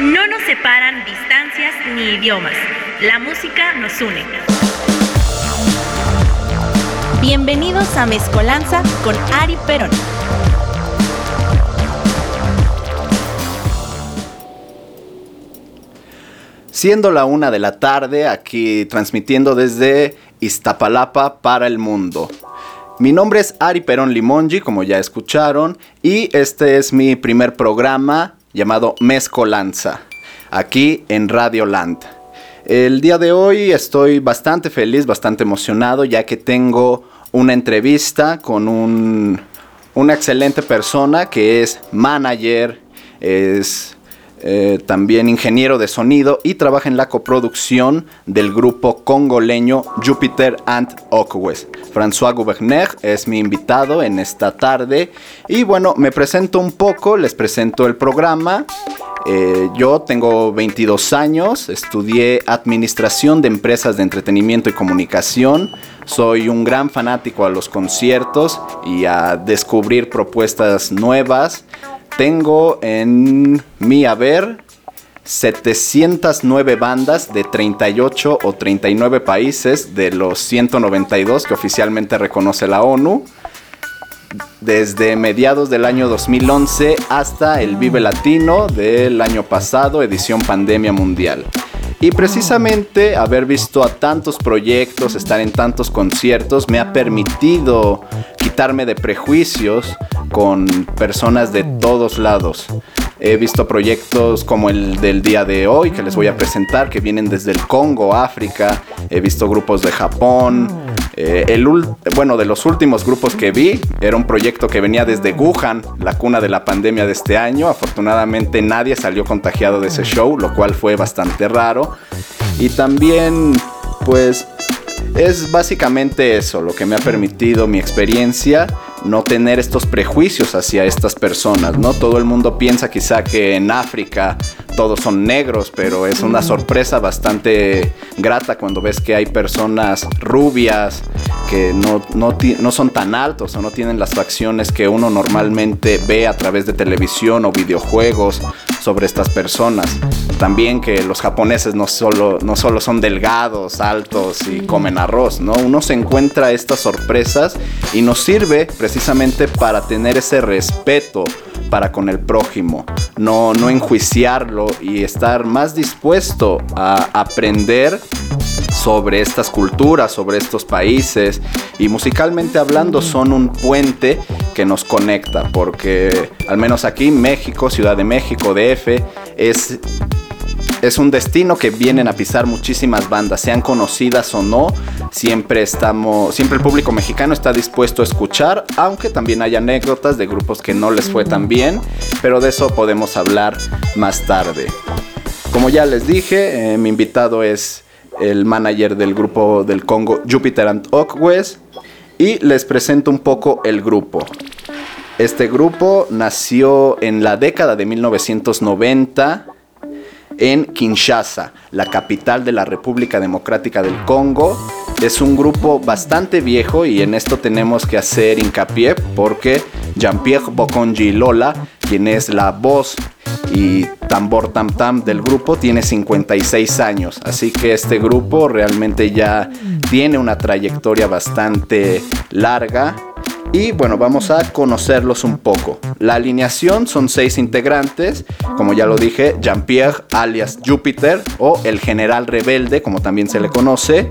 No nos separan distancias ni idiomas. La música nos une. Bienvenidos a Mezcolanza con Ari Perón. Siendo la una de la tarde, aquí transmitiendo desde Iztapalapa para el mundo. Mi nombre es Ari Perón Limongi, como ya escucharon, y este es mi primer programa llamado Mezcolanza, aquí en Radio Land. El día de hoy estoy bastante feliz, bastante emocionado, ya que tengo una entrevista con un, una excelente persona que es manager, es eh, también ingeniero de sonido y trabaja en la coproducción del grupo congoleño Jupiter and Okwes. François Gouverner es mi invitado en esta tarde y bueno, me presento un poco, les presento el programa. Eh, yo tengo 22 años, estudié administración de empresas de entretenimiento y comunicación. Soy un gran fanático a los conciertos y a descubrir propuestas nuevas. Tengo en mi haber 709 bandas de 38 o 39 países de los 192 que oficialmente reconoce la ONU. Desde mediados del año 2011 hasta el Vive Latino del año pasado, edición Pandemia Mundial. Y precisamente haber visto a tantos proyectos, estar en tantos conciertos, me ha permitido quitarme de prejuicios con personas de todos lados. He visto proyectos como el del día de hoy que les voy a presentar, que vienen desde el Congo, África. He visto grupos de Japón. Eh, el bueno, de los últimos grupos que vi, era un proyecto que venía desde Wuhan, la cuna de la pandemia de este año. Afortunadamente nadie salió contagiado de ese show, lo cual fue bastante raro. Y también, pues, es básicamente eso lo que me ha permitido mi experiencia no tener estos prejuicios hacia estas personas, ¿no? Todo el mundo piensa quizá que en África todos son negros, pero es una sorpresa bastante grata cuando ves que hay personas rubias que no, no, son tan altos o no tienen las facciones que uno normalmente ve a través de televisión o videojuegos sobre estas personas. También que los japoneses no solo, no solo son delgados, altos y comen arroz, ¿no? Uno se encuentra estas sorpresas y nos sirve precisamente para tener ese respeto para con el prójimo, no, no enjuiciarlo y estar más dispuesto a aprender sobre estas culturas, sobre estos países. Y musicalmente hablando son un puente que nos conecta porque al menos aquí México, Ciudad de México, DF, es es un destino que vienen a pisar muchísimas bandas, sean conocidas o no. Siempre estamos, siempre el público mexicano está dispuesto a escuchar, aunque también hay anécdotas de grupos que no les fue tan bien, pero de eso podemos hablar más tarde. Como ya les dije, eh, mi invitado es el manager del grupo del Congo Jupiter and Oakwest y les presento un poco el grupo. Este grupo nació en la década de 1990 en Kinshasa, la capital de la República Democrática del Congo. Es un grupo bastante viejo y en esto tenemos que hacer hincapié porque Jean-Pierre Bokonji Lola, quien es la voz y tambor tam tam del grupo, tiene 56 años. Así que este grupo realmente ya tiene una trayectoria bastante larga y bueno, vamos a conocerlos un poco. La alineación son seis integrantes, como ya lo dije, Jean-Pierre alias Júpiter o el general rebelde, como también se le conoce.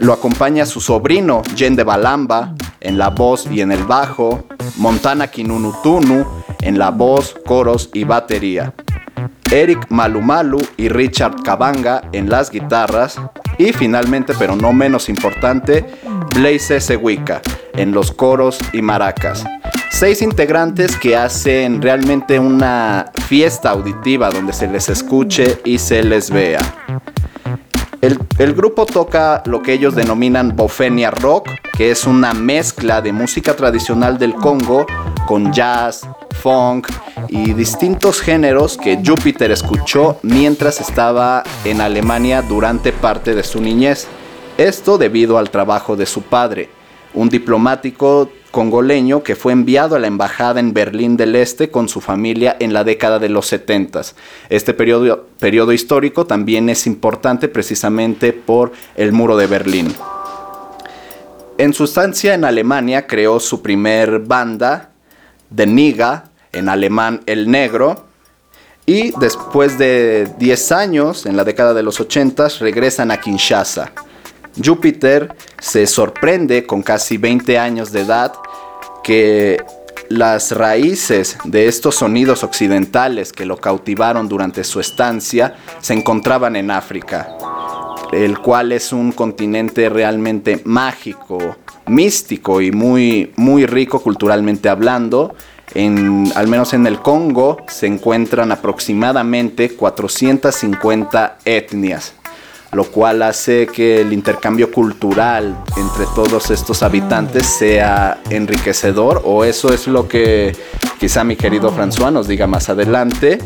Lo acompaña su sobrino, Jen de Balamba, en la voz y en el bajo, Montana Kinunutunu en la voz, coros y batería. Eric Malumalu y Richard Kabanga en las guitarras y finalmente, pero no menos importante, Blaze Sewika en los coros y maracas. Seis integrantes que hacen realmente una fiesta auditiva donde se les escuche y se les vea. El, grupo toca lo que ellos denominan Bofenia Rock, que es una mezcla de música tradicional del Congo con jazz, funk y distintos géneros que Jupiter escuchó mientras estaba en Alemania durante parte de su niñez. Esto debido al trabajo de su padre, un diplomático congoleño que fue enviado a la embajada en Berlín del Este con su familia en la década de los 70. Este periodo, histórico también es importante precisamente por el muro de Berlín. En su estancia en Alemania creó su primer banda, de Niga, en alemán El Negro, y después de 10 años, en la década de los 80, regresan a Kinshasa. Júpiter se sorprende con casi 20 años de edad que las raíces de estos sonidos occidentales que lo cautivaron durante su estancia se encontraban en África, el cual es un continente realmente mágico, místico y muy, muy rico culturalmente hablando. Al menos en el Congo se encuentran aproximadamente 450 etnias lo cual hace que el intercambio cultural entre todos estos habitantes sea enriquecedor o eso es lo que quizá mi querido François nos diga más adelante.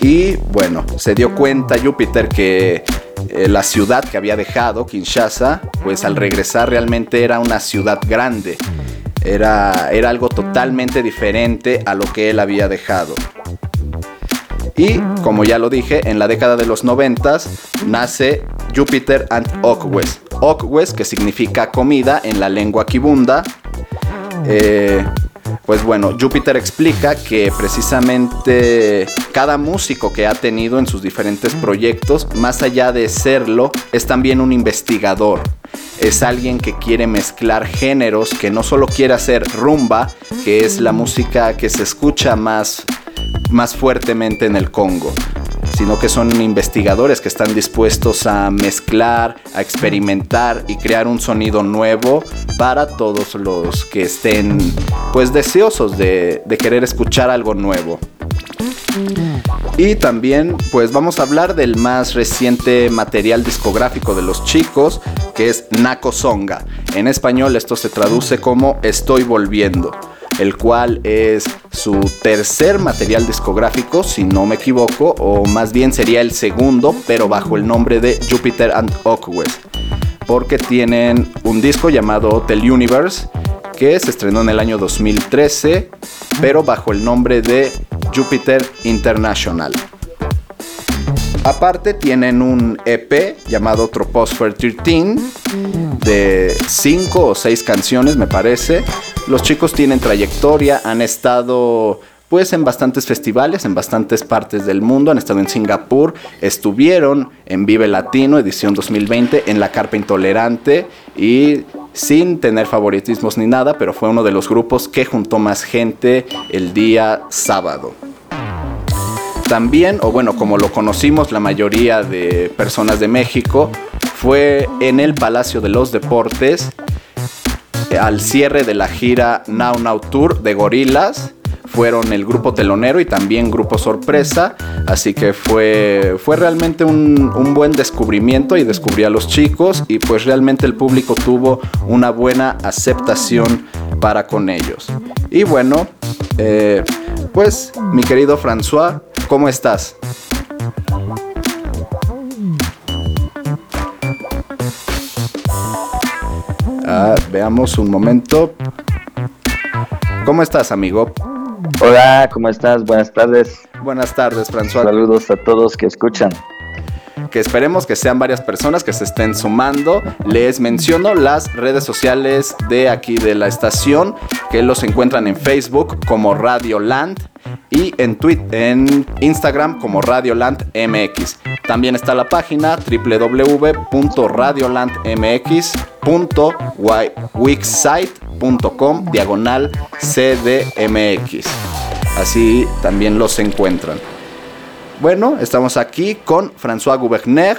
Y bueno, se dio cuenta Júpiter que eh, la ciudad que había dejado, Kinshasa, pues al regresar realmente era una ciudad grande. Era, era algo totalmente diferente a lo que él había dejado. Y como ya lo dije, en la década de los 90 nace Jupiter and Okwes. Okwes, que significa comida en la lengua kibunda. Eh, pues bueno, Jupiter explica que precisamente cada músico que ha tenido en sus diferentes proyectos, más allá de serlo, es también un investigador. Es alguien que quiere mezclar géneros, que no solo quiere hacer rumba, que es la música que se escucha más más fuertemente en el Congo, sino que son investigadores que están dispuestos a mezclar, a experimentar y crear un sonido nuevo para todos los que estén pues deseosos de, querer escuchar algo nuevo. Y también pues vamos a hablar del más reciente material discográfico de los chicos, que es Nako Songa. En español esto se traduce como Estoy volviendo el cual es su tercer material discográfico, si no me equivoco, o más bien sería el segundo, pero bajo el nombre de Jupiter and Oakwest, porque tienen un disco llamado The Universe, que se estrenó en el año 2013, pero bajo el nombre de Jupiter International. Aparte tienen un EP llamado Troposphere 13 de 5 o 6 canciones me parece. Los chicos tienen trayectoria, han estado pues en bastantes festivales, en bastantes partes del mundo, han estado en Singapur, estuvieron en Vive Latino, edición 2020, en La Carpa Intolerante y sin tener favoritismos ni nada, pero fue uno de los grupos que juntó más gente el día sábado. También, o bueno, como lo conocimos la mayoría de personas de México, fue en el Palacio de los Deportes al cierre de la gira Now Now Tour de Gorilas. Fueron el grupo telonero y también grupo sorpresa. Así que fue, fue realmente un, buen descubrimiento y descubrí a los chicos. Y pues realmente el público tuvo una buena aceptación para con ellos. Y bueno, eh, pues mi querido François, ¿Cómo estás? Ah, veamos un momento. ¿Cómo estás, amigo? Hola, ¿cómo estás? Buenas tardes. Buenas tardes, François. Saludos a todos que escuchan que esperemos que sean varias personas que se estén sumando. Les menciono las redes sociales de aquí de la estación, que los encuentran en Facebook como Radio Land y en Twitter, en Instagram como Radioland MX. También está la página www.radiolandmx.wixsite.com diagonal CDMX. Así también los encuentran. Bueno, estamos aquí con François Gouverner,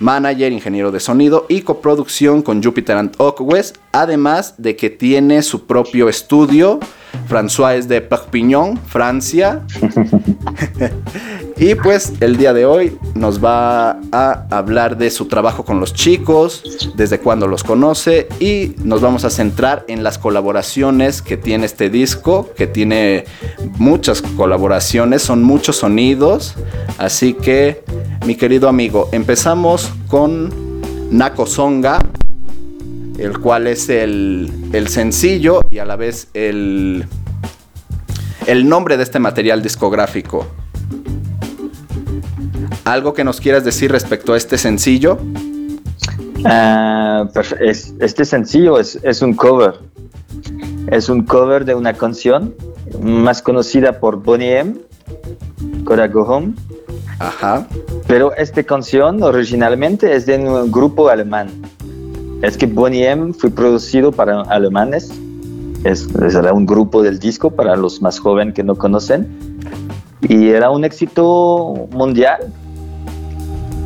manager, ingeniero de sonido y coproducción con Jupiter and Oakwest, además de que tiene su propio estudio. François es de Perpignan, Francia. y pues el día de hoy nos va a hablar de su trabajo con los chicos, desde cuándo los conoce y nos vamos a centrar en las colaboraciones que tiene este disco, que tiene muchas colaboraciones, son muchos sonidos. Así que, mi querido amigo, empezamos con Nako Songa, el cual es el, el sencillo y a la vez el, el nombre de este material discográfico. ¿Algo que nos quieras decir respecto a este sencillo? Ah, este sencillo es, es, un cover. Es un cover de una canción más conocida por Bonnie M, Coda Go Home. Ajá. Pero esta canción originalmente es de un grupo alemán. Es que Bonnie M fue producido para alemanes. Es, era un grupo del disco para los más jóvenes que no conocen. Y era un éxito mundial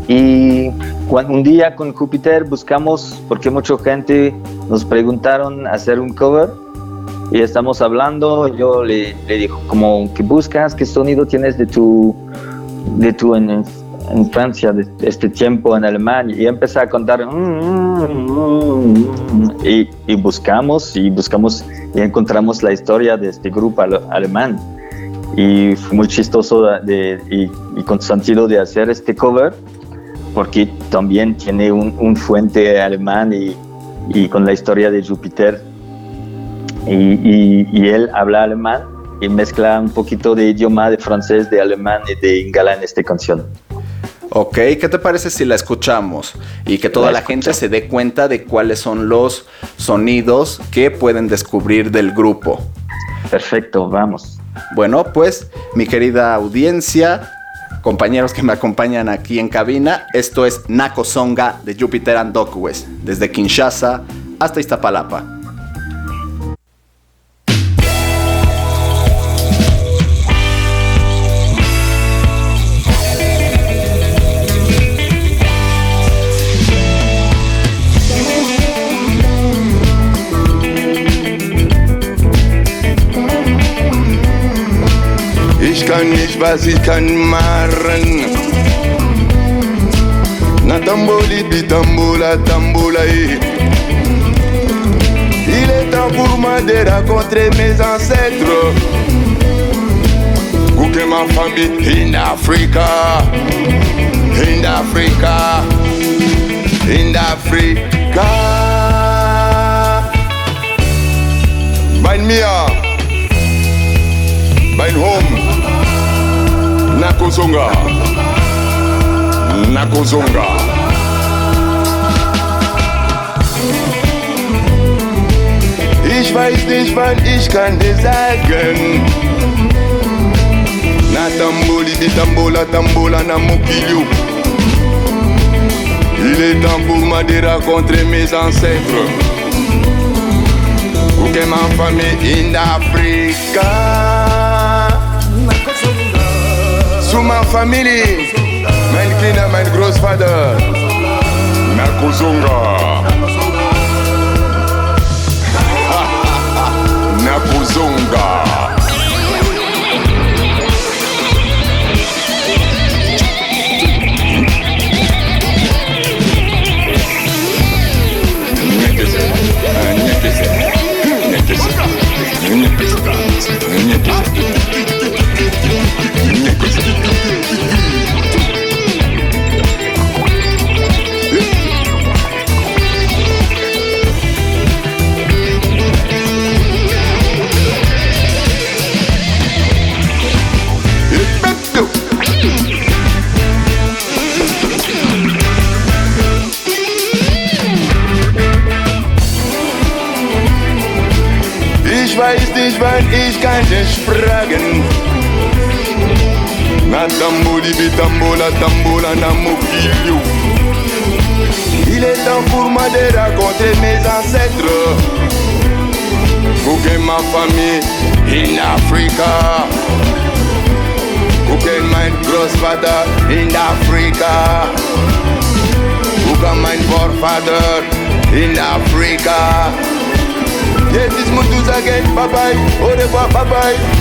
y un día con Júpiter buscamos, porque mucha gente nos preguntaron hacer un cover y estamos hablando, yo le, le digo, como, ¿qué buscas? ¿Qué sonido tienes de tu, de tu en, en Francia, de este tiempo en Alemania? Y empecé a contar, mm, mm, mm, y, y, buscamos, y buscamos, y encontramos la historia de este grupo alemán. Y fue muy chistoso de, y, y con sentido de hacer este cover porque también tiene un, fuente alemán y, con la historia de Júpiter. Y, él habla alemán y mezcla un poquito de idioma de francés, de alemán y de ingala en esta canción. Ok, ¿qué te parece si la escuchamos y que toda la, gente se dé cuenta de cuáles son los sonidos que pueden descubrir del grupo? Perfecto, vamos. Bueno, pues mi querida audiencia, compañeros que me acompañan aquí en cabina. Esto es Nako Songa de Jupiter and Dockwest, desde Kinshasa hasta Iztapalapa. kann was ich kann machen. Na tamboli di tambola tambola eh. Il est temps pour moi de rencontrer mes ancêtres. Où que ma famille in Africa, in Africa, in Africa. Mein Mia, mein Home. Nakozonga. Nakozonga. Ich weiß nicht, wann ich kann dir sagen. Na tamboli di tambola na mokilio. Il est temps pour moi de rencontrer mes ancêtres. Pour que ma famille in Africa. Zuma family, mein kleiner, mein Großvater, Merkozunga.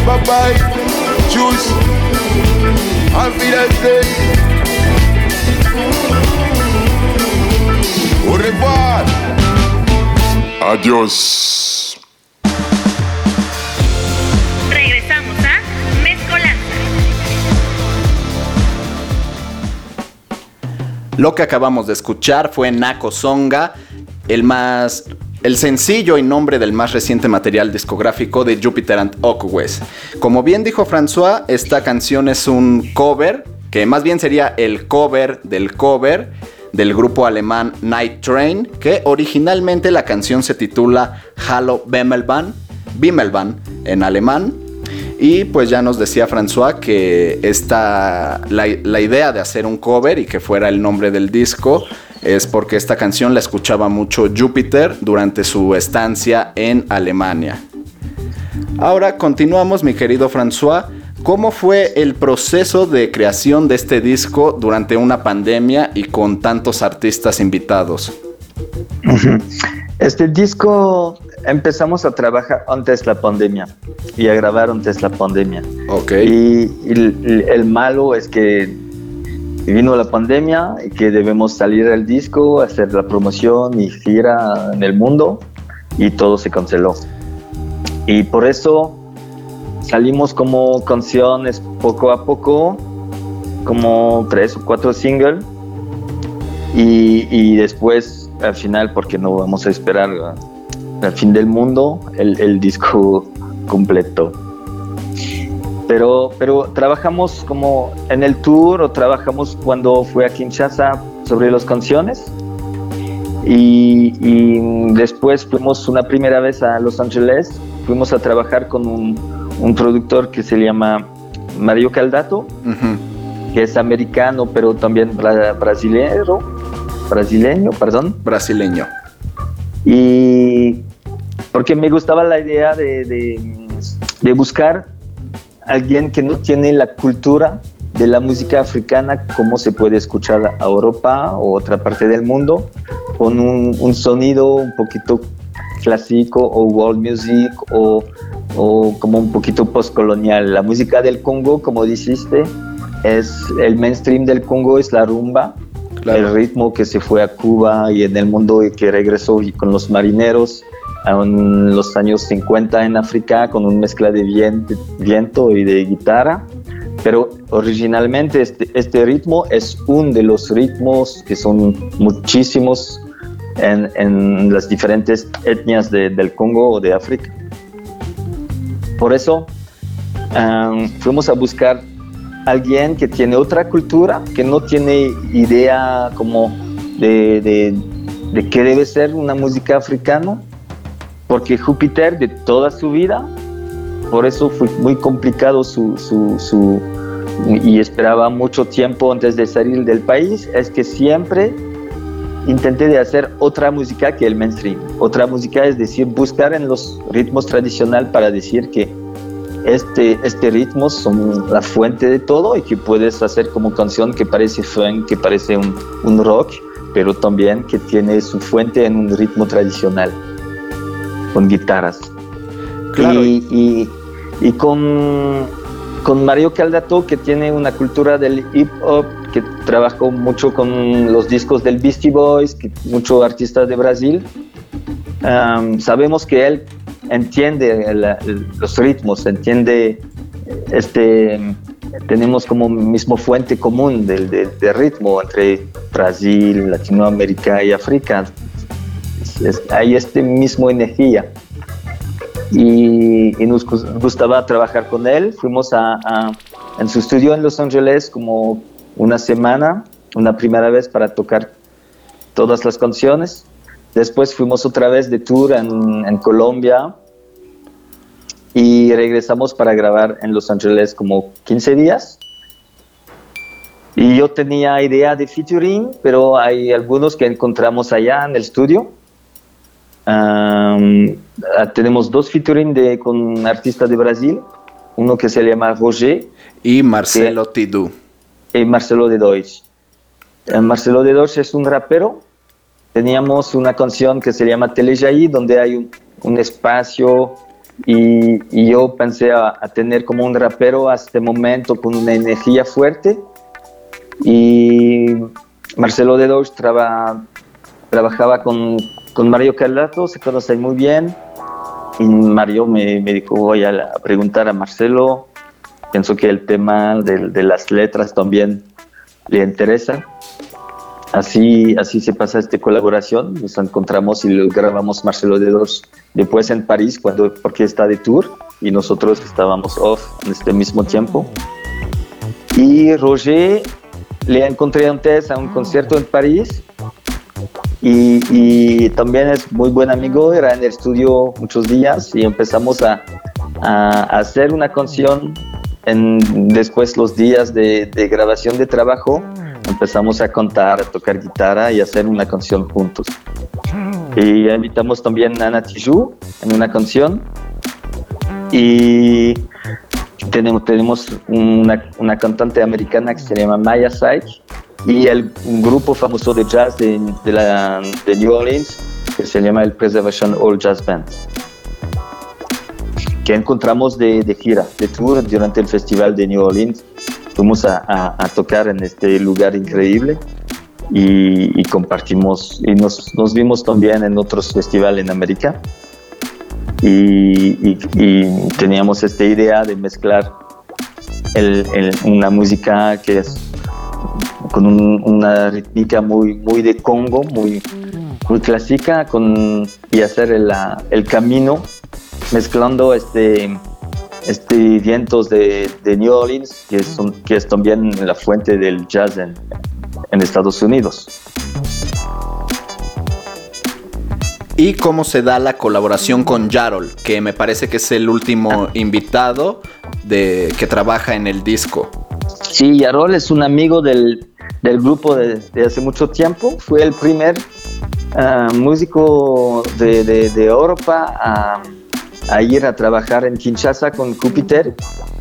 Bye. Bye bye. Choose. Auf Wiedersehen. Au revoir. Adiós. Regresamos a Mezcolanza. Lo que acabamos de escuchar fue Nako Songa el más el sencillo y nombre del más reciente material discográfico de Jupiter and Oakwes. Como bien dijo François, esta canción es un cover, que más bien sería el cover del cover del grupo alemán Night Train, que originalmente la canción se titula Hallo Bimmelbahn, Bimmelbahn en alemán. Y pues ya nos decía François que esta, la idea de hacer un cover y que fuera el nombre del disco es porque esta canción la escuchaba mucho Jupiter durante su estancia en Alemania. Ahora continuamos, mi querido François. ¿Cómo fue el proceso de creación de este disco durante una pandemia y con tantos artistas invitados? Este disco empezamos a trabajar antes de la pandemia y a grabar antes de la pandemia. Ok. Y el, el malo es que vino la pandemia y que debemos salir del disco, hacer la promoción y gira en el mundo y todo se canceló. Y por eso salimos como canciones poco a poco, como tres o cuatro singles y, y después al final, porque no vamos a esperar al fin del mundo, el, el disco completo. Pero, pero trabajamos como en el tour o trabajamos cuando fue a Kinshasa sobre las canciones. Y, y, después fuimos una primera vez a Los Ángeles, fuimos a trabajar con un, un productor que se llama Mario Caldato, uh -huh. que es americano, pero también bra brasileño, brasileño, perdón. Brasileño. Y porque me gustaba la idea de, de, de buscar alguien que no tiene la cultura de la música africana como se puede escuchar a Europa o otra parte del mundo, con un, un sonido un poquito clásico o world music o, o como un poquito postcolonial. La música del Congo, como dijiste, es el mainstream del Congo es la rumba, claro. el ritmo que se fue a Cuba y en el mundo y que regresó y con los marineros en los años 50 en África con una mezcla de viento, y de guitarra. Pero originalmente este, este, ritmo es uno de los ritmos que son muchísimos en, en las diferentes etnias de, del Congo o de África. Por eso um, fuimos a buscar alguien que tiene otra cultura, que no tiene idea como de, de, de qué debe ser una música africana, porque Júpiter de toda su vida, por eso fue muy complicado su, su, su, y esperaba mucho tiempo antes de salir del país, es que siempre intenté de hacer otra música que el mainstream. Otra música es decir, buscar en los ritmos tradicionales para decir que este, este ritmo son la fuente de todo y que puedes hacer como canción que parece funk, que parece un, un rock, pero también que tiene su fuente en un ritmo tradicional con guitarras. Claro. Y, y, y, con, con Mario Caldato, que tiene una cultura del hip hop, que trabajó mucho con los discos del Beastie Boys, que muchos artistas de Brasil, um, sabemos que él entiende el, el, los ritmos, entiende este tenemos como mismo fuente común del de, de ritmo entre Brasil, Latinoamérica y África hay este mismo energía. Y, y, nos gustaba trabajar con él. Fuimos a, a, en su estudio en Los Ángeles como una semana, una primera vez para tocar todas las canciones. Después fuimos otra vez de tour en, en Colombia y regresamos para grabar en Los Ángeles como 15 días. Y yo tenía idea de featuring, pero hay algunos que encontramos allá en el estudio Um, tenemos dos featuring de, con artistas de Brasil, uno que se llama Roger y Marcelo que, Tidú. Y Marcelo de Deutsch. Uh, Marcelo de Deutsch es un rapero. Teníamos una canción que se llama Telejaí, donde hay un, un espacio y, y, yo pensé a, a, tener como un rapero a este momento con una energía fuerte. Y Marcelo de Deutsch traba, trabajaba con con Mario Carlato se conocen muy bien. Y Mario me, me dijo, voy a, preguntar a Marcelo. Pienso que el tema de, de, las letras también le interesa. así, así se pasa esta colaboración. Nos encontramos y lo grabamos Marcelo Dedos después en París, cuando, porque está de tour y nosotros estábamos off en este mismo tiempo. Y Roger le encontré antes a un concierto en París y, también es muy buen amigo, era en el estudio muchos días y empezamos a, hacer una canción en, después los días de, de, grabación de trabajo empezamos a contar, a tocar guitarra y hacer una canción juntos. Y invitamos también a Ana Tijoux en una canción y tenemos, tenemos una, una cantante americana que se llama Maya Sykes y el, un grupo famoso de jazz de, de, la, de New Orleans que se llama el Preservation All Jazz Band que encontramos de, de, gira, de tour durante el festival de New Orleans. Fuimos a, a, a tocar en este lugar increíble y, y compartimos y nos, nos, vimos también en otros festivales en América y, y, y teníamos esta idea de mezclar el, el, una música que es con un, una rítmica muy, muy de Congo, muy, muy clásica, con, y hacer el, el camino mezclando este, este vientos de, de New Orleans, que es, un, que es también la fuente del jazz en, en Estados Unidos. ¿Y cómo se da la colaboración con Jarol? Que me parece que es el último invitado de, que trabaja en el disco. Sí, Yarol es un amigo del, del grupo de, de, hace mucho tiempo. Fue el primer uh, músico de, Europa a, ir a trabajar en Kinshasa con Júpiter.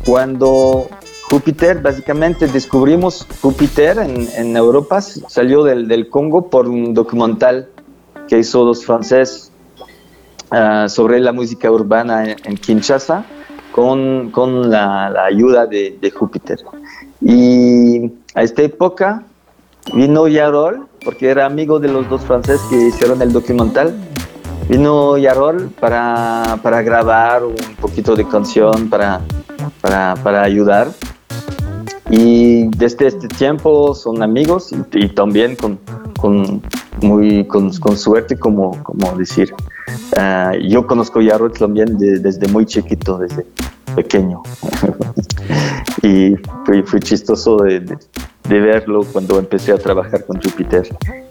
Cuando Júpiter, básicamente descubrimos Júpiter en, Europa, salió del, del, Congo por un documental que hizo los franceses uh, sobre la música urbana en, en Kinshasa. Con, con la, ayuda de Júpiter. Y a esta época vino Yarol, porque era amigo de los dos franceses que hicieron el documental. Vino Yarol para, para grabar un poquito de canción, para, para, para ayudar. Y desde este tiempo son amigos y, y también con, con, muy, con, con, suerte, como, como decir. Uh, yo conozco a Yarol también de, desde muy chiquito, desde pequeño. y fue, fue chistoso de, de, de, verlo cuando empecé a trabajar con Júpiter.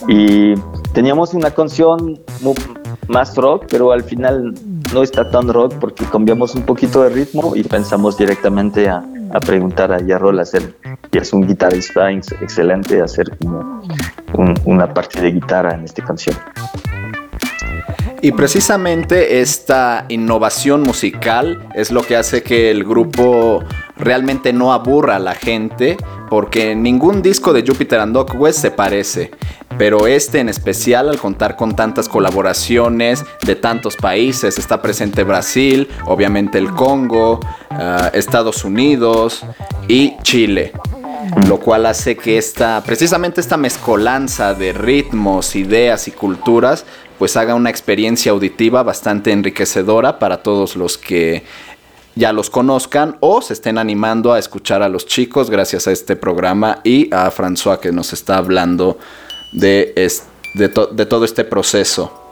Y teníamos una canción más rock, pero al final no está tan rock porque cambiamos un poquito de ritmo y pensamos directamente a, a preguntar a Yarrol a hacer, y es un guitarrista excelente, hacer como un, una parte de guitarra en esta canción. Y precisamente esta innovación musical es lo que hace que el grupo realmente no aburra a la gente, porque ningún disco de Jupiter and Dog West se parece. Pero este en especial, al contar con tantas colaboraciones de tantos países, está presente Brasil, obviamente el Congo, uh, Estados Unidos y Chile lo cual hace que esta, precisamente esta mezcolanza de ritmos, ideas y culturas, pues haga una experiencia auditiva bastante enriquecedora para todos los que ya los conozcan o se estén animando a escuchar a los chicos gracias a este programa y a François que nos está hablando de, de, to de todo este proceso.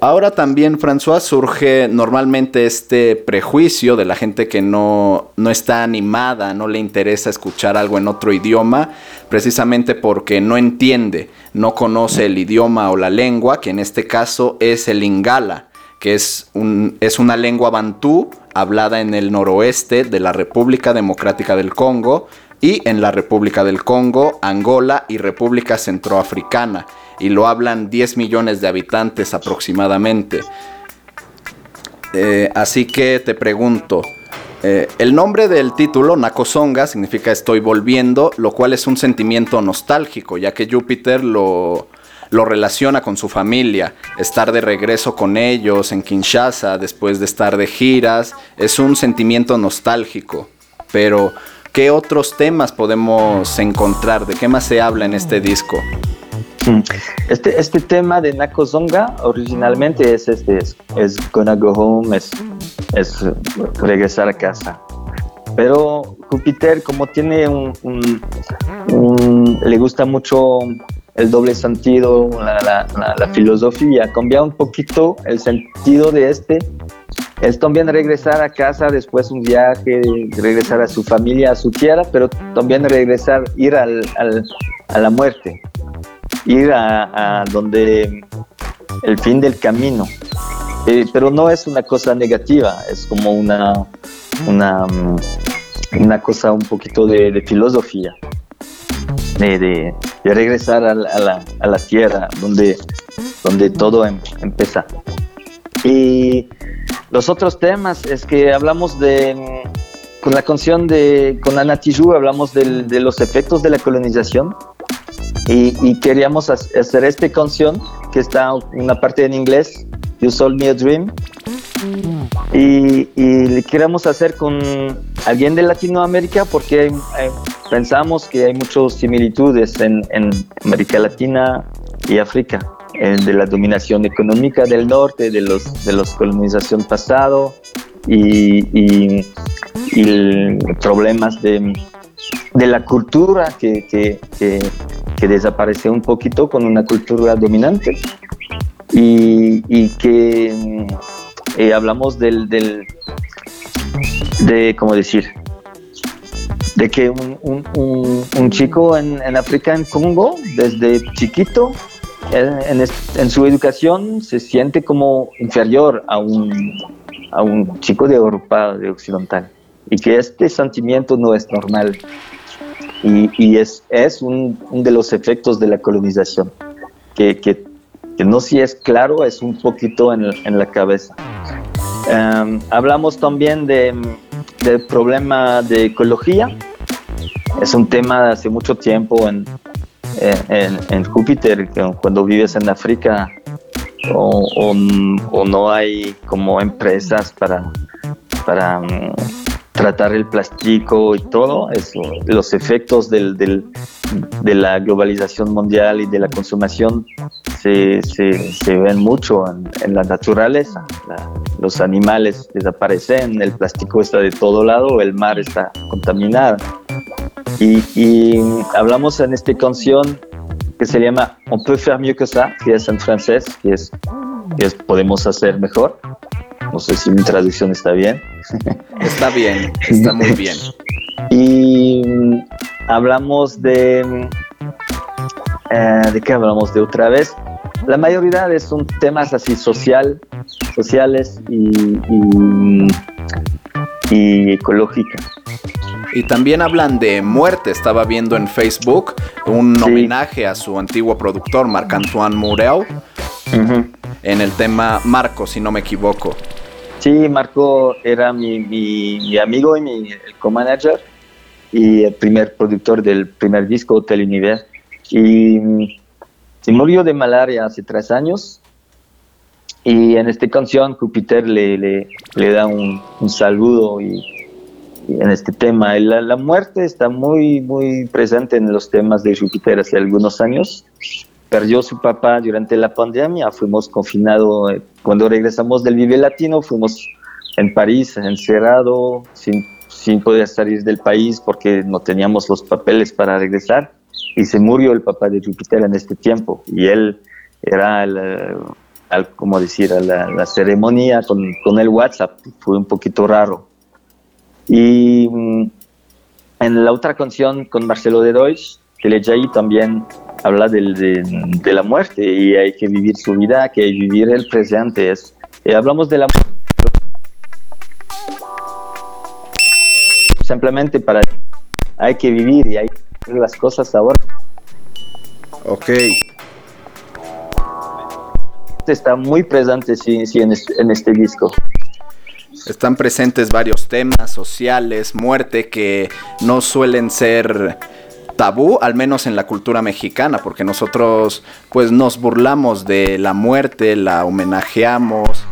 Ahora también, François, surge normalmente este prejuicio de la gente que no, no, está animada, no le interesa escuchar algo en otro idioma, precisamente porque no entiende, no conoce el idioma o la lengua, que en este caso es el lingala, que es, un, es una lengua bantú hablada en el noroeste de la República Democrática del Congo y en la República del Congo, Angola y República Centroafricana y lo hablan 10 millones de habitantes aproximadamente. Eh, así que te pregunto, eh, el nombre del título, Nakosonga, significa estoy volviendo, lo cual es un sentimiento nostálgico, ya que Júpiter lo, lo relaciona con su familia. Estar de regreso con ellos en Kinshasa después de estar de giras es un sentimiento nostálgico. Pero, ¿qué otros temas podemos encontrar? ¿De qué más se habla en este disco? Este, este tema de Nakozonga originalmente es este, es, es Gonna Go Home, es, es regresar a casa. Pero Júpiter, como tiene un, un, un, le gusta mucho el doble sentido, la, la, filosofía, cambiar un poquito el sentido de este, es también regresar a casa después un viaje, regresar a su familia, a su tierra, pero también regresar, ir al, al, a la muerte, ir a, a, donde el fin del camino. Eh, pero no es una cosa negativa, es como una, una, una cosa un poquito de, de filosofía de, regresar a la, a, la, tierra donde, donde todo em, empieza. Y los otros temas es que hablamos de, con la canción de, con Ana Tijoux hablamos de los efectos de la colonización y, queríamos hacer esta canción que está una parte en inglés, You Sold Me a Dream, y, y le queremos hacer con alguien de Latinoamérica porque pensamos que hay muchas similitudes en, América Latina y África, de la dominación económica del norte, de los de los colonización pasado y, y, problemas de, de, la cultura que, que, que, desapareció un poquito con una cultura dominante y, y que eh, hablamos del, del, de, ¿cómo decir? De que un, un, chico en, en, África, en Congo, desde chiquito, en, en, su educación se siente como inferior a un, a un chico de Europa, de Occidental. Y que este sentimiento no es normal. Y, y es, es un, de los efectos de la colonización, que, que, que, no si es claro, es un poquito en, en la cabeza. Um, hablamos también de, del problema de ecología. Es un tema de hace mucho tiempo en, en, en Júpiter, cuando vives en África o, o, no hay como empresas para, para tratar el plástico y todo, los efectos del, del, de la globalización mundial y de la consumación se, se, se ven mucho en, en la naturaleza. los animales desaparecen, el plástico está de todo lado, el mar está contaminado. Y, y hablamos en esta canción que se llama On peut faire mieux que ça, que es en francés, que es, que es podemos hacer mejor. No sé si mi traducción está bien. Está bien, está muy bien. Y hablamos de... Eh, ¿De qué hablamos de otra vez? La mayoría son temas así social, sociales y, y, y ecológicos. Y también hablan de muerte. Estaba viendo en Facebook un sí. homenaje a su antiguo productor, Marc-Antoine Murel, uh -huh. en el tema Marco, si no me equivoco. Sí, Marco era mi, mi, mi amigo y mi co-manager y el primer productor del primer disco, Hotel. Y se murió de malaria hace tres años. Y en esta canción Júpiter le, le, da un, saludo y, y, en este tema. La, la, muerte está muy, muy presente en los temas de Júpiter hace algunos años. Perdió su papá durante la pandemia, fuimos confinados. Eh, cuando regresamos del Vive Latino, fuimos en París, encerrado, sin sin poder salir del país porque no teníamos los papeles para regresar y se murió el papá de Júpiter en este tiempo y él era el como decir la, la ceremonia con, con, el WhatsApp fue un poquito raro y mm, en la otra canción con Marcelo de Deutsch Telejay también habla del, de, de, la muerte y hay que vivir su vida que hay que vivir el presente es, eh, hablamos de la muerte simplemente para hay que vivir y hay que hacer las cosas ahora. Ok. Está muy presente sí, sí, en, este, en este disco. Están presentes varios temas sociales, muerte, que no suelen ser tabú, al menos en la cultura mexicana, porque nosotros pues nos burlamos de la muerte, la homenajeamos,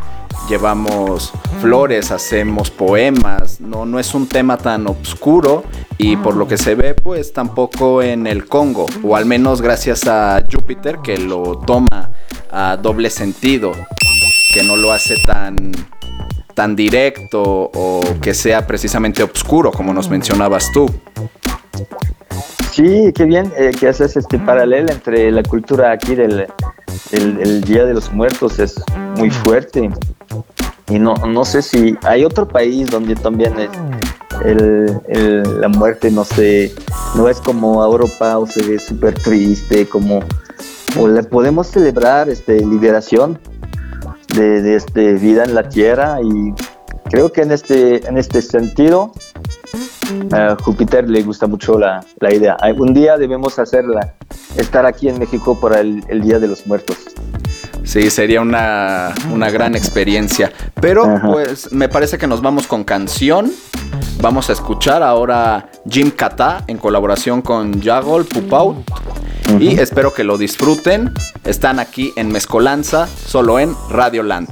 llevamos flores, hacemos poemas, no, no es un tema tan oscuro y por lo que se ve pues tampoco en el Congo, o al menos gracias a Júpiter que lo toma a doble sentido, que no lo hace tan tan directo o que sea precisamente oscuro como nos mencionabas tú. Sí, qué bien eh, que haces este paralelo entre la cultura aquí del, el Día de los Muertos, es muy fuerte. Y no, no sé si hay otro país donde también es el, la muerte no sé, no es como Europa o se ve súper triste, como o le podemos celebrar este liberación de, de este vida en la tierra y creo que en este en este sentido a Júpiter le gusta mucho la, la, idea. Un día debemos hacerla, estar aquí en México para el, el Día de los Muertos. Sí, sería una, una gran experiencia. Pero pues me parece que nos vamos con canción. Vamos a escuchar ahora Jim Kata en colaboración con Jagol Pupau. Y espero que lo disfruten. Están aquí en Mezcolanza, solo en Radio Land.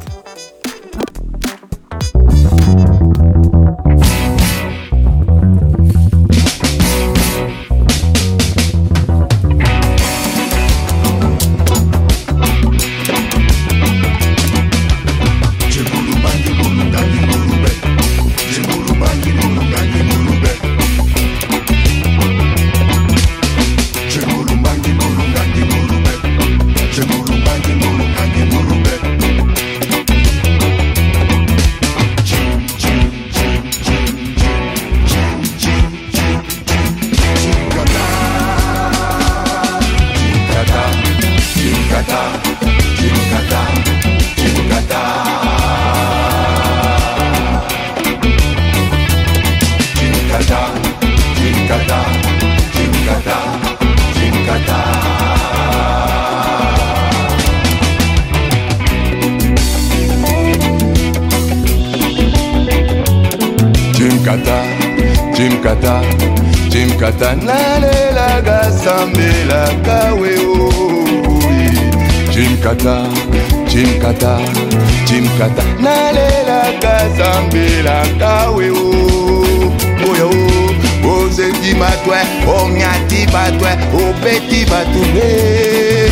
retourner.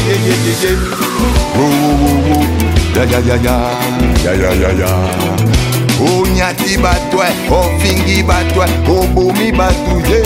Oh, oh, oh, oh, ya ya ya ya, ya ya ya ya. onyati bato ofingi bato obomi bato ye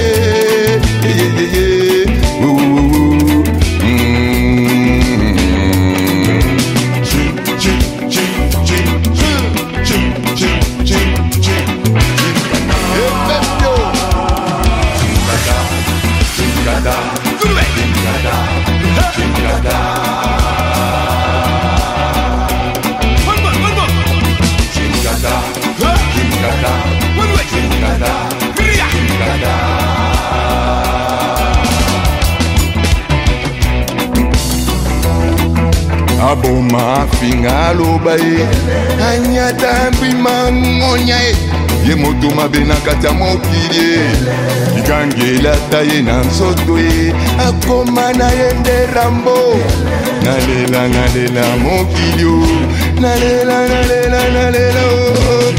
aboma finga aloba ye. Anyata mbima ngonya ye. Ye moto mabe na kati ya mokili ye. Likangelata ye na nzoto ye. Akoma na ye nde rambo. Nalela nalela mokili o nalela nalela nalela o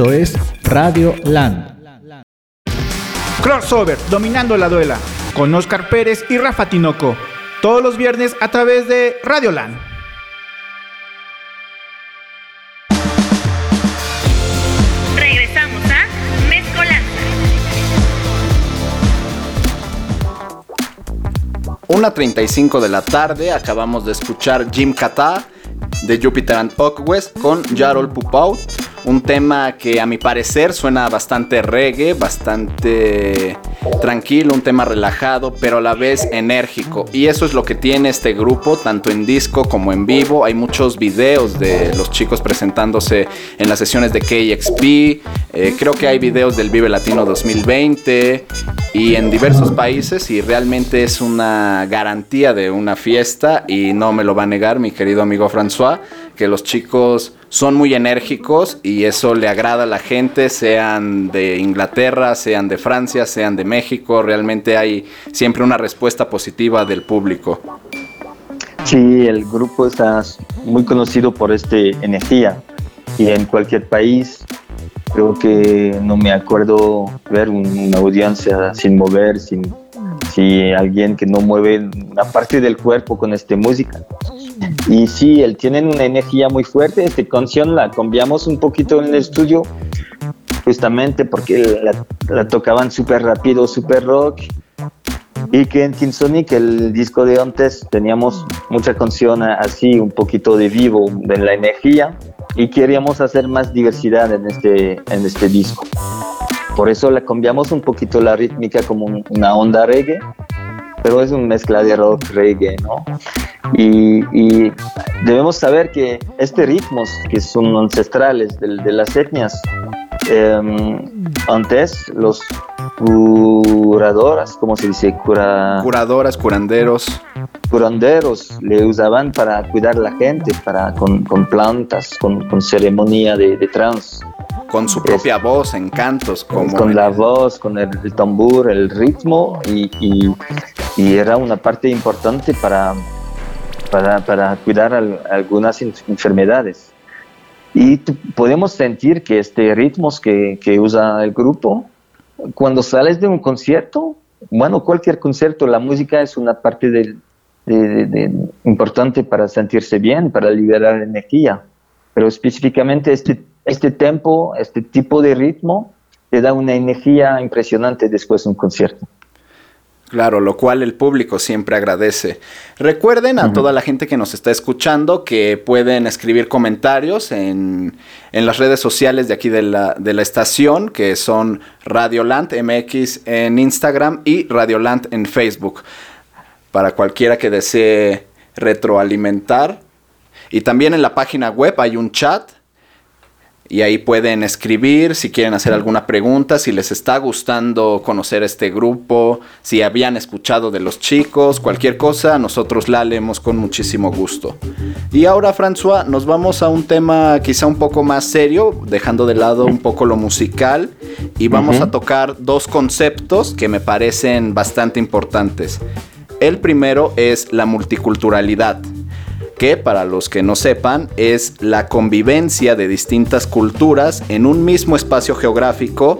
Esto es Radio Land. Crossover, dominando la duela, con Oscar Pérez y Rafa Tinoco. Todos los viernes a través de Radio Land. Regresamos a Mezcolanza. Una 35 de la tarde, acabamos de escuchar Jim Kata de Jupiter and West con Jarol Pupaut un tema que a mi parecer suena bastante reggae, bastante tranquilo, un tema relajado, pero a la vez enérgico. Y eso es lo que tiene este grupo, tanto en disco como en vivo. Hay muchos videos de los chicos presentándose en las sesiones de KXP. Eh, creo que hay videos del Vive Latino 2020 y en diversos países y realmente es una garantía de una fiesta y no me lo va a negar mi querido amigo François, que los chicos son muy enérgicos y eso le agrada a la gente, sean de Inglaterra, sean de Francia, sean de México, realmente hay siempre una respuesta positiva del público. Sí, el grupo está muy conocido por esta energía y en cualquier país creo que no me acuerdo ver una audiencia sin mover, sin si alguien que no mueve una parte del cuerpo con esta música. Y sí, él tienen una energía muy fuerte. Esta canción la cambiamos un poquito en el estudio, justamente porque la, tocaban súper rápido, súper rock. Y que en King Sonic, el disco de antes, teníamos mucha canción así, un poquito de vivo, de la energía. Y queríamos hacer más diversidad en este, en este disco. Por eso la cambiamos un poquito la rítmica como una onda reggae, pero es una mezcla de rock reggae, ¿no? Y, debemos saber que estos ritmos que son ancestrales de, las etnias, em, antes los curadoras, ¿cómo se dice? Cura... Curadoras, curanderos. Curanderos le usaban para cuidar a la gente, para, con, plantas, con, ceremonia de, de trance con su propia voz, en cantos. Como con la voz, con el, tambor, el ritmo y, y, era una parte importante para, para, para cuidar algunas enfermedades. Y podemos sentir que este ritmos que, que, usa el grupo, cuando sales de un concierto, bueno, cualquier concierto, la música es una parte del, de, importante para sentirse bien, para liberar energía. Pero específicamente este este tempo, este tipo de ritmo, te da una energía impresionante después de un concierto. Claro, lo cual el público siempre agradece. Recuerden a toda la gente que nos está escuchando que pueden escribir comentarios en, las redes sociales de aquí de la, de la, estación, que son Radioland MX en Instagram y Radioland en Facebook. Para cualquiera que desee retroalimentar. Y también en la página web hay un chat y ahí pueden escribir si quieren hacer alguna pregunta, si les está gustando conocer este grupo, si habían escuchado de los chicos, cualquier cosa, nosotros la leemos con muchísimo gusto. Y ahora, François, nos vamos a un tema quizá un poco más serio, dejando de lado un poco lo musical, y vamos a tocar dos conceptos que me parecen bastante importantes. El primero es la multiculturalidad que para los que no sepan es la convivencia de distintas culturas en un mismo espacio geográfico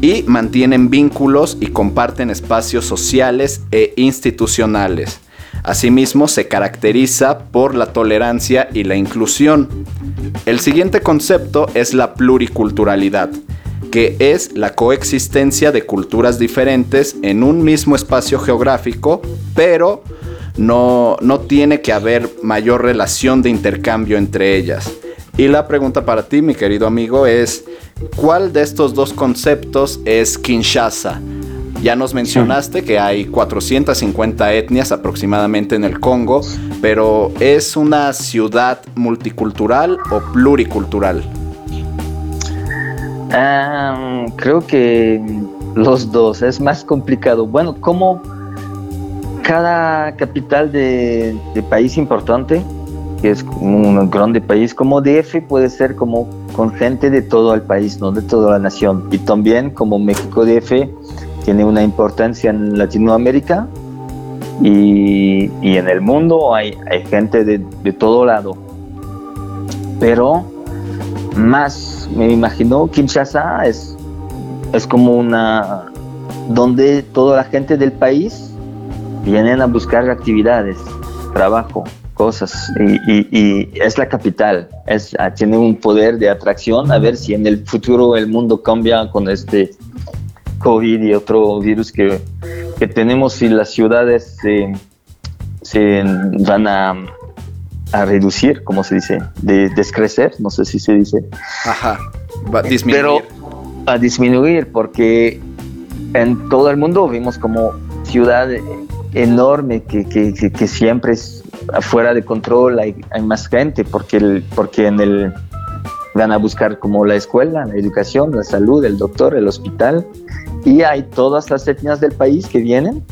y mantienen vínculos y comparten espacios sociales e institucionales. Asimismo, se caracteriza por la tolerancia y la inclusión. El siguiente concepto es la pluriculturalidad, que es la coexistencia de culturas diferentes en un mismo espacio geográfico, pero no, no tiene que haber mayor relación de intercambio entre ellas. Y la pregunta para ti, mi querido amigo, es, ¿cuál de estos dos conceptos es Kinshasa? Ya nos mencionaste que hay 450 etnias aproximadamente en el Congo, pero ¿es una ciudad multicultural o pluricultural? creo que los dos, es más complicado. Bueno, ¿cómo cada capital de, país importante, que es un grande país como DF, puede ser como con gente de todo el país, no de toda la nación. Y también como México DF tiene una importancia en Latinoamérica y, en el mundo hay, hay gente de, de, todo lado. Pero más me imagino Kinshasa es, es como una donde toda la gente del país vienen a buscar actividades, trabajo, cosas y, es la capital, es, ah, tiene un poder de atracción a ver si en el futuro el mundo cambia con este COVID y otro virus que, que tenemos si las ciudades se van a, a, reducir, como se dice, de descrecer, no sé si se dice. Ajá, va a disminuir. Pero a disminuir porque en todo el mundo vimos como ciudad enorme que, que, que, siempre es afuera de control, hay, hay más gente porque, el, porque en el van a buscar como la escuela, la educación, la salud, el doctor, el hospital y hay todas las etnias del país que vienen.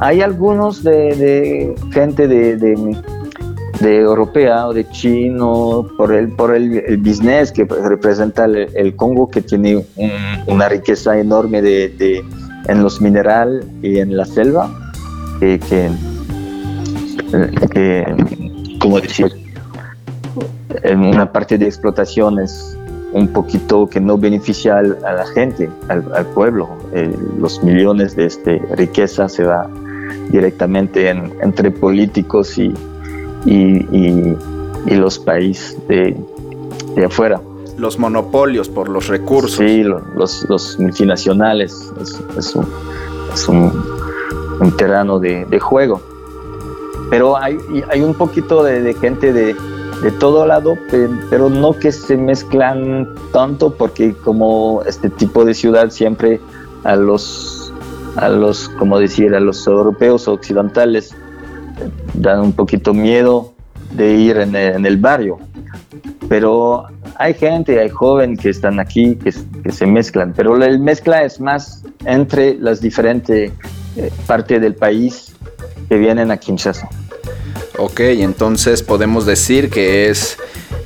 Hay algunos de, gente de, de, europea o de chino por el, por el, business que representa el, Congo que tiene una riqueza enorme de, en los minerales y en la selva que, que, como decir en una parte de explotación es un poquito que no beneficia a la gente, al, pueblo. Eh, los millones de este, riqueza se va directamente entre políticos y, y, los países de, de, afuera. Los monopolios por los recursos. Sí, los, los multinacionales. Es, un, es un, un, terreno de, juego. Pero hay, hay un poquito de gente de, de todo lado, pero no que se mezclan tanto porque como este tipo de ciudad siempre a los, a los, como decir, a los europeos occidentales dan un poquito miedo de ir en el, barrio. Pero hay gente, hay jóvenes que están aquí, que, que, se mezclan, pero la mezcla es más entre las diferentes eh, partes del país que vienen a Kinshasa. Ok, entonces podemos decir que es,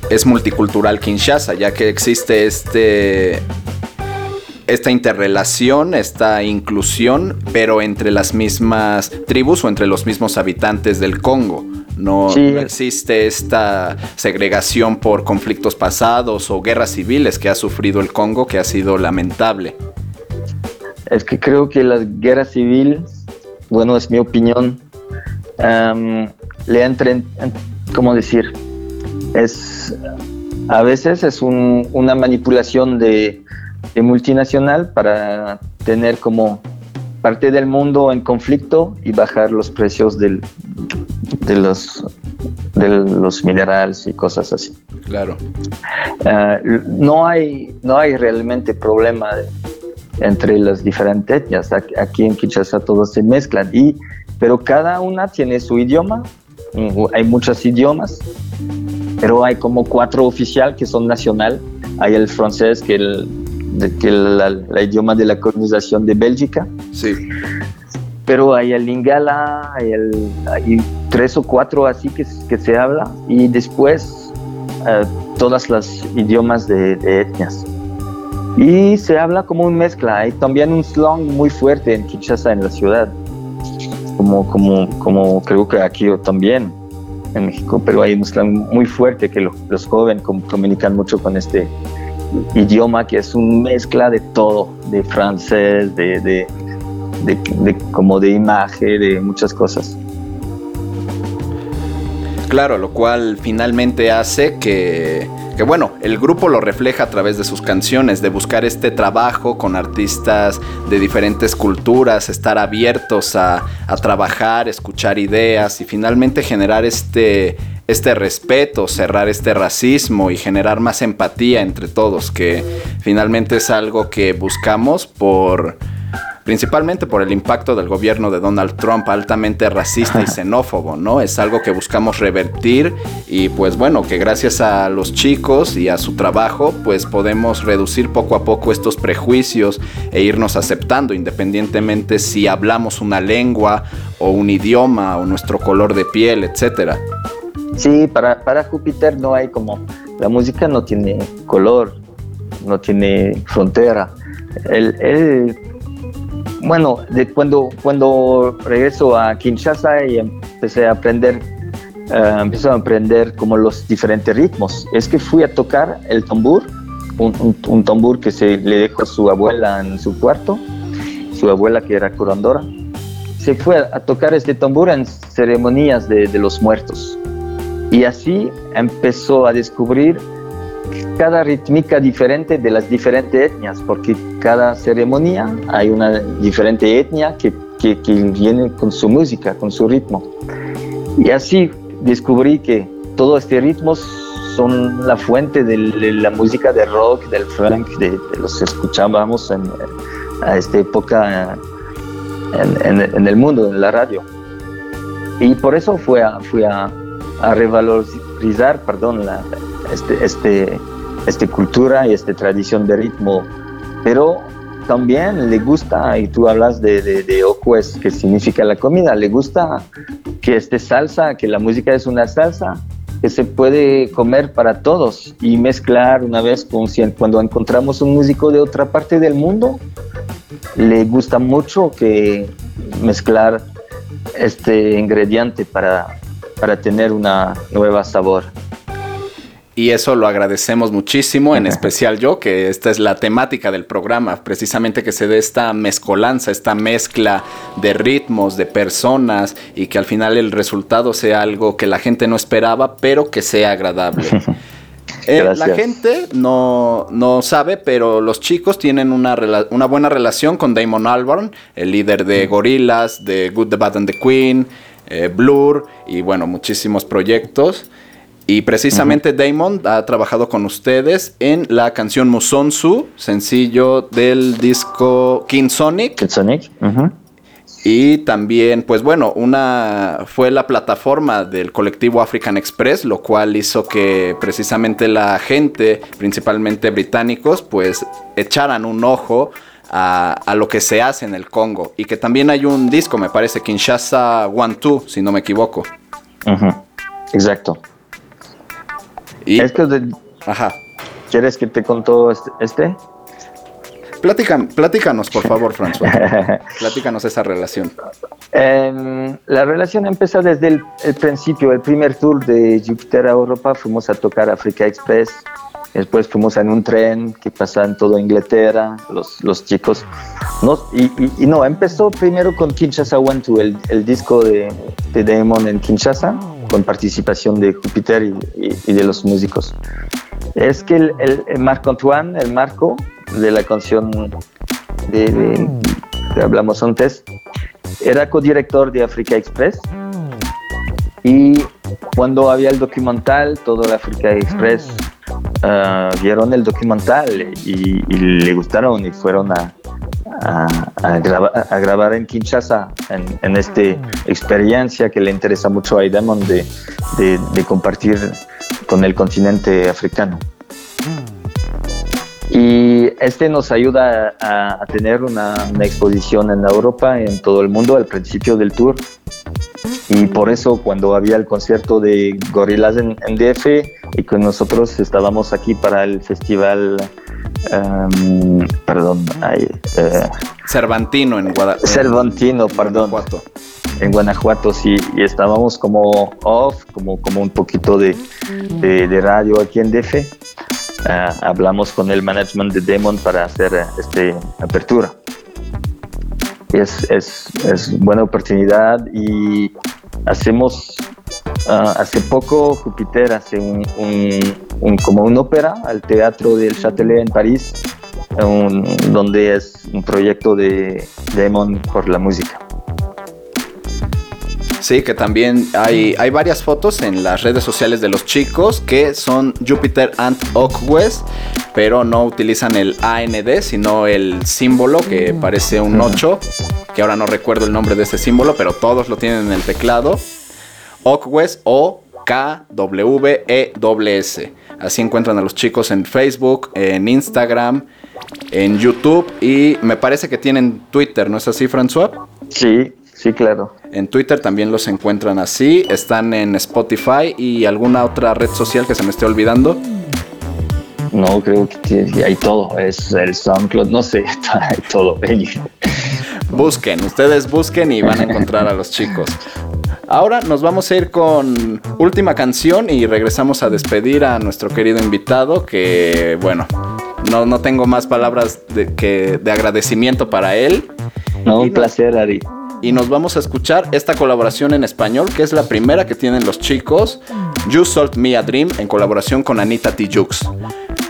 es multicultural Kinshasa, ya que existe este, esta interrelación, esta inclusión, pero entre las mismas tribus o entre los mismos habitantes del Congo. No, no, existe esta segregación por conflictos pasados o guerras civiles que ha sufrido el Congo, que ha sido lamentable. Es que creo que las guerras civiles, bueno, es mi opinión, le entren, ¿cómo decir? Es, a veces es una manipulación de, multinacional para tener como parte del mundo en conflicto y bajar los precios del, de, los, de los minerales y cosas así. Claro. Ah, no, hay, no hay realmente problema entre las diferentes etnias. Aquí en Kinshasa todos se mezclan, y, pero cada una tiene su idioma hay muchos idiomas, pero hay como cuatro oficiales que son nacional. Hay el francés, que es el, idioma de la colonización de Bélgica. Sí. Pero hay el lingala, hay, el, tres o cuatro así que, que se habla, y después uh, todas las idiomas de, de, etnias. Y se habla como un mezcla. Hay también un slang muy fuerte en Kinshasa, en la ciudad como, como, como creo que aquí también en México, pero hay un slang muy fuerte que los jóvenes comunican mucho con este idioma que es una mezcla de todo, de francés, de, de, de, como de imagen, de muchas cosas. Claro, lo cual finalmente hace que que bueno, el grupo lo refleja a través de sus canciones, de buscar este trabajo con artistas de diferentes culturas, estar abiertos a, trabajar, escuchar ideas y finalmente generar este, este respeto, cerrar este racismo y generar más empatía entre todos, que finalmente es algo que buscamos por principalmente por el impacto del gobierno de Donald Trump altamente racista y xenófobo, ¿no? Es algo que buscamos revertir y pues bueno, que gracias a los chicos y a su trabajo pues podemos reducir poco a poco estos prejuicios e irnos aceptando independientemente si hablamos una lengua o un idioma o nuestro color de piel, etcétera. Sí, para, para Júpiter no hay como, la música no tiene color, no tiene frontera. El, el bueno, de cuando, cuando regreso a Kinshasa y empecé a aprender, uh, empecé a aprender como los diferentes ritmos. Es que fui a tocar el tambor un, tambor que se le dejó a su abuela en su cuarto, su abuela que era curandora. Se fue a, tocar este tambor en ceremonias de, de los muertos. Y así empezó a descubrir cada rítmica diferente de las diferentes etnias, porque cada ceremonia hay una diferente etnia que, que, que, viene con su música, con su ritmo. Y así descubrí que todos estos ritmos son la fuente de, la música de rock, del funk, de, los que escuchábamos en, a esta época en, en, el mundo, en la radio. Y por eso fui a, fui a, a revalorizar perdón, la, este, este, esta cultura y esta tradición de ritmo. Pero también le gusta, y tú hablas de, de, de ocues, que significa la comida, le gusta que esté salsa, que la música es una salsa que se puede comer para todos y mezclar una vez con cuando encontramos un músico de otra parte del mundo, le gusta mucho que mezclar este ingrediente para, para tener una nueva sabor. Y eso lo agradecemos muchísimo, en especial yo, que esta es la temática del programa, precisamente que se dé esta mezcolanza, esta mezcla de ritmos, de personas, y que al final el resultado sea algo que la gente no esperaba, pero que sea agradable. Eh, la gente no, no, sabe, pero los chicos tienen una, una buena relación con Damon Albarn, el líder de Gorillaz, de Good, the Bad and the Queen, eh, Blur y bueno, muchísimos proyectos. Y precisamente Damon ha trabajado con ustedes en la canción Musonsu, sencillo del disco King Sonic. King Sonic. Y también, pues bueno, una fue la plataforma del colectivo African Express, lo cual hizo que precisamente la gente, principalmente británicos, pues echaran un ojo a, lo que se hace en el Congo. Y que también hay un disco, me parece, Kinshasa One Two, si no me equivoco. Exacto. Es que Ajá. ¿Quieres que te contó este? este? platícanos, por favor, François. platícanos esa relación. Em, la relación empieza desde el, principio. El primer tour de Jupiter a Europa fuimos a tocar Africa Express. Después fuimos en un tren que pasaba en toda Inglaterra, los, los chicos. No, y, no, empezó primero con Kinshasa One Two, el, el disco de, de Damon en Kinshasa con participación de Júpiter y, de los músicos. Es que el, Marco Antoine, el Marco de la canción de, que hablamos antes, era codirector de Africa Express y cuando había el documental, todo el Africa Express ah, vieron el documental y, le gustaron y fueron a, a, grabar en Kinshasa, en, esta experiencia que le interesa mucho a Idemon de, de, compartir con el continente africano. Y este nos ayuda a, tener una, exposición en Europa, en todo el mundo, al principio del tour. Y por eso cuando había el concierto de Gorillaz en, en DF y que nosotros estábamos aquí para el festival Em, perdón, eh, Cervantino en Guadalajara. Cervantino, perdón. Guanajuato. En Guanajuato, sí, y estábamos como off, como, como un poquito de, de, radio aquí en DF. Eh, hablamos con el management de Demon para hacer esta apertura. Es, es, es buena oportunidad y hacemos Ah, hace poco Júpiter hace un, como una ópera al Teatro del Châtelet en París, donde es un proyecto de Demon por la música. Sí, que también hay, hay varias fotos en las redes sociales de los chicos que son Jupiter and West, pero no utilizan el AND, sino el símbolo que parece un 8, que ahora no recuerdo el nombre de ese símbolo, pero todos lo tienen en el teclado. Okwes o K-W-E-S. Así encuentran a los chicos en Facebook, en Instagram, en YouTube y me parece que tienen Twitter, ¿no es así, François? Sí, sí, claro. En Twitter también los encuentran así. Están en Spotify y alguna otra red social que se me esté olvidando. No, creo que hay todo. Es el SoundCloud, no sé, hay todo. Busquen, ustedes busquen y van a encontrar a los chicos. Ahora nos vamos a ir con última canción y regresamos a despedir a nuestro querido invitado que, bueno, no, no tengo más palabras de, que, de agradecimiento para él. No, un placer, Ari. Y nos vamos a escuchar esta colaboración en español, que es la primera que tienen los chicos. You Sold Me a Dream en colaboración con Anita Tijoux.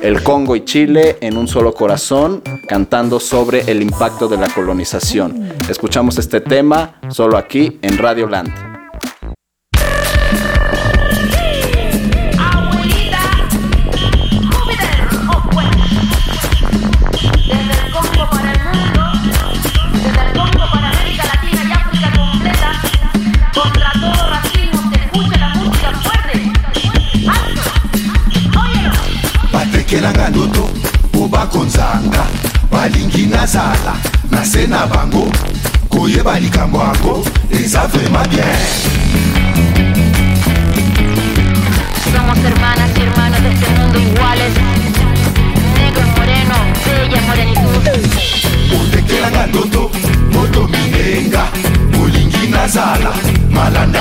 El Congo y Chile en un solo corazón, cantando sobre el impacto de la colonización. Escuchamos este tema solo aquí en Radio Land. Bakelanga ndoto po bakonzanga balingi nazala na se na bango koyeba likambo yango eza vraiment bien Somos hermanas y hermanos de este mundo iguales. Negro, moreno, bella morenitud otekelanga ndoto moto minenga olingi nazala malanda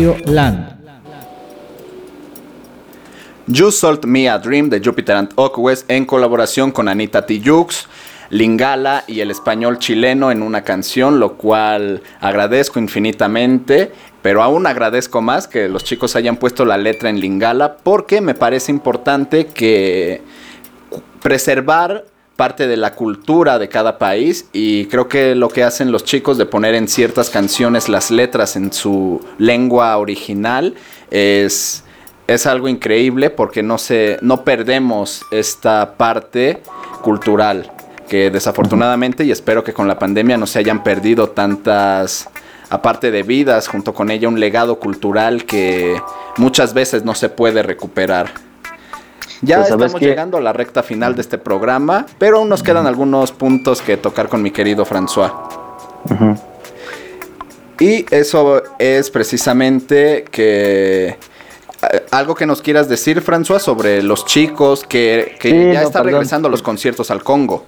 Land. You Sold Me a Dream de Jupiter and en colaboración con Anita Tijoux, Lingala y el español chileno en una canción, lo cual agradezco infinitamente, pero aún agradezco más que los chicos hayan puesto la letra en Lingala porque me parece importante que preservar parte de la cultura de cada país y creo que lo que hacen los chicos de poner en ciertas canciones las letras en su lengua original es, es algo increíble porque no, se, no perdemos esta parte cultural que desafortunadamente y espero que con la pandemia no se hayan perdido tantas aparte de vidas junto con ella un legado cultural que muchas veces no se puede recuperar. Ya Pues, ¿sabes estamos llegando a la recta final de este programa, pero aún nos quedan algunos puntos que tocar con mi querido François. Y eso es precisamente que eh, algo que nos quieras decir, François, sobre los chicos que, que Sí, ya no, está perdón. regresando los conciertos al Congo.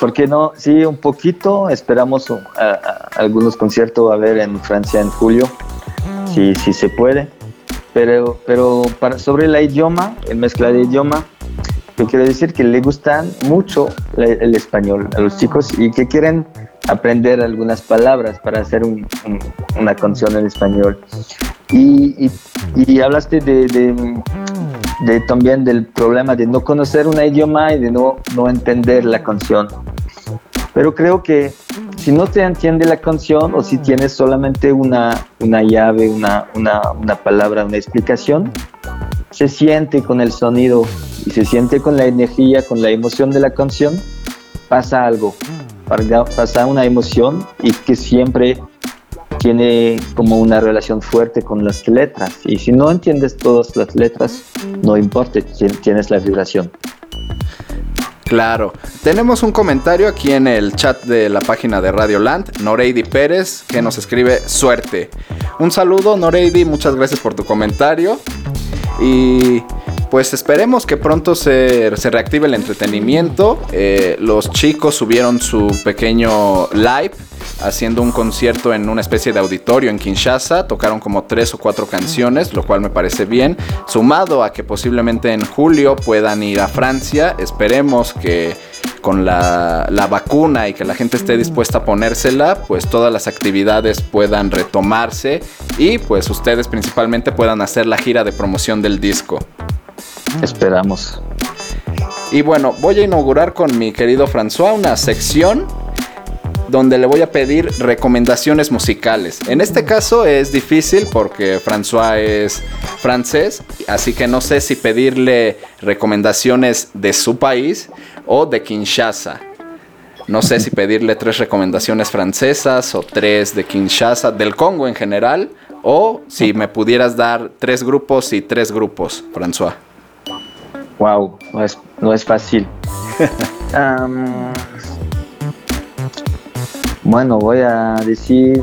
¿por qué no? Sí, un poquito. Esperamos uh, a- a- algunos conciertos a ver en Francia en julio, si, si se puede. Pero, pero para, sobre el idioma, el mezcla de idioma, yo quiero decir que le gustan mucho la- el español a los chicos y que quieren aprender algunas palabras para hacer un- un- una canción en español. Y, y- y hablaste de, de- de también del problema de no conocer un idioma y de no, no entender la canción. Pero creo que si no te entiende la canción o si tienes solamente una, una llave, una, una, una palabra, una explicación, se siente con el sonido y se siente con la energía, con la emoción de la canción, pasa algo, pasa una emoción y que siempre tiene como una relación fuerte con las letras. Y si no entiendes todas las letras, no importa, ti- tienes la vibración. Claro. Tenemos un comentario aquí en el chat de la página de Radio Land, Noreidi Pérez, que nos escribe suerte. Un saludo, Noreidi, muchas gracias por tu comentario. Y pues esperemos que pronto se, reactive el entretenimiento. Eh, los chicos subieron su pequeño live haciendo un concierto en una especie de auditorio en Kinshasa. Tocaron como tres o cuatro canciones, lo cual me parece bien. Sumado a que posiblemente en julio puedan ir a Francia. Esperemos que con la, la vacuna y que la gente esté dispuesta a ponérsela, pues todas las actividades puedan retomarse y pues ustedes principalmente puedan hacer la gira de promoción del disco. Esperamos. Y bueno, voy a inaugurar con mi querido François una sección donde le voy a pedir recomendaciones musicales. En este caso es difícil porque François es francés, así que no sé si pedirle recomendaciones de su país o de Kinshasa. No sé si pedirle tres recomendaciones francesas o tres de Kinshasa, del Congo en general, o si me pudieras dar tres grupos y tres grupos, François. Wow, no es, no es fácil. bueno, voy a decir,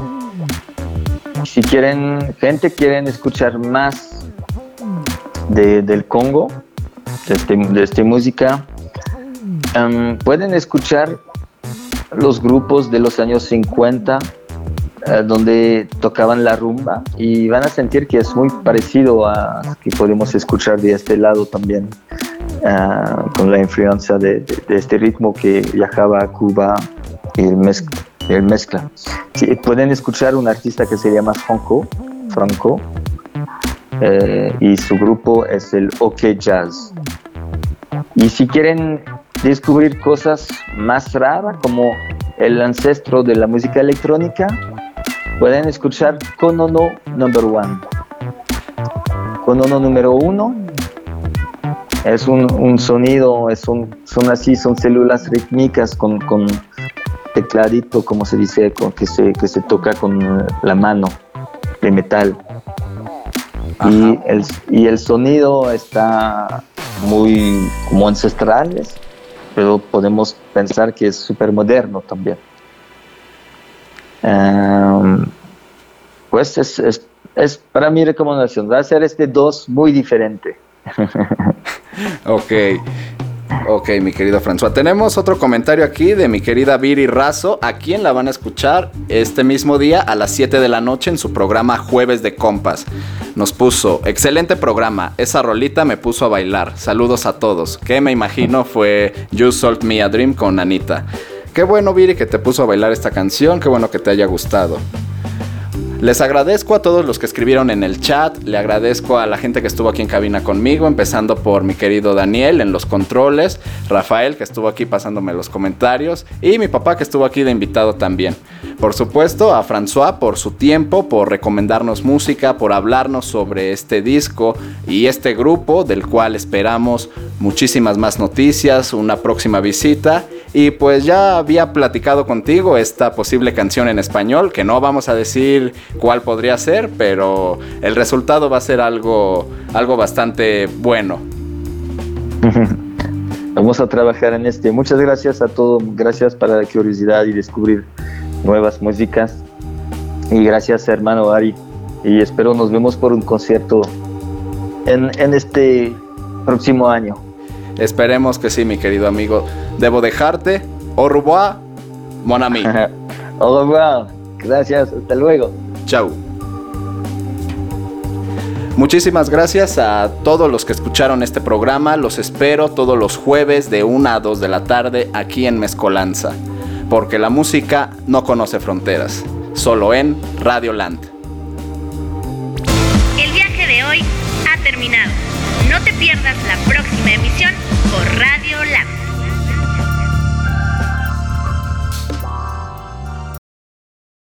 si quieren, gente quieren escuchar más de- del Congo, de, este- de esta música, am, pueden escuchar los grupos de los años 50 eh, donde tocaban la rumba y van a sentir que es muy parecido a que podemos escuchar de este lado también ah, con la influencia de, este ritmo que viajaba a Cuba y el, el mezcla. Pueden escuchar un artista que se llama Franco, Franco eh, y su grupo es el OK Jazz. Y si quieren descubrir cosas más raras como el ancestro de la música electrónica, pueden escuchar Konono Number One. Konono número uno es un, un sonido, es un, son así, son células rítmicas con, con tecladito, como se dice, con, que, se, que se toca con la mano de metal. Y el, y el sonido está muy como ancestral, pero podemos pensar que es súper moderno también. Em, pues es, es, es para mi recomendación, va a ser este dos muy diferente. Ok. Ok, mi querido François. Tenemos otro comentario aquí de mi querida Viri Razo, a quien la van a escuchar este mismo día a las 7 de la noche en su programa Jueves de Compas. Nos puso, excelente programa, esa rolita me puso a bailar. Saludos a todos. Que me imagino fue You Sold Me a Dream con Anita. Qué bueno, Viri, que te puso a bailar esta canción, qué bueno que te haya gustado. Les agradezco a todos los que escribieron en el chat, le agradezco a la gente que estuvo aquí en cabina conmigo, empezando por mi querido Daniel en los controles, Rafael que estuvo aquí pasándome los comentarios y mi papá que estuvo aquí de invitado también. Por supuesto a François por su tiempo, por recomendarnos música, por hablarnos sobre este disco y este grupo del cual esperamos muchísimas más noticias, una próxima visita y pues ya había platicado contigo esta posible canción en español, que no vamos a decir cuál podría ser, pero el resultado va a ser algo, algo bastante bueno. Vamos a trabajar en este. Muchas gracias a todos, gracias para la curiosidad y descubrir nuevas músicas. Y gracias hermano Ari. Y espero nos vemos por un concierto en, en este próximo año. Esperemos que sí, mi querido amigo. Debo dejarte. Oh, Au revoir, mon ami. Oh, Au revoir. Gracias. Hasta luego. Chau. Muchísimas gracias a todos los que escucharon este programa. Los espero todos los jueves de 1 a 2 de la tarde aquí en Mezcolanza. Porque la música no conoce fronteras. Solo en Radio Land. El viaje de hoy ha terminado. No te pierdas la Borracho.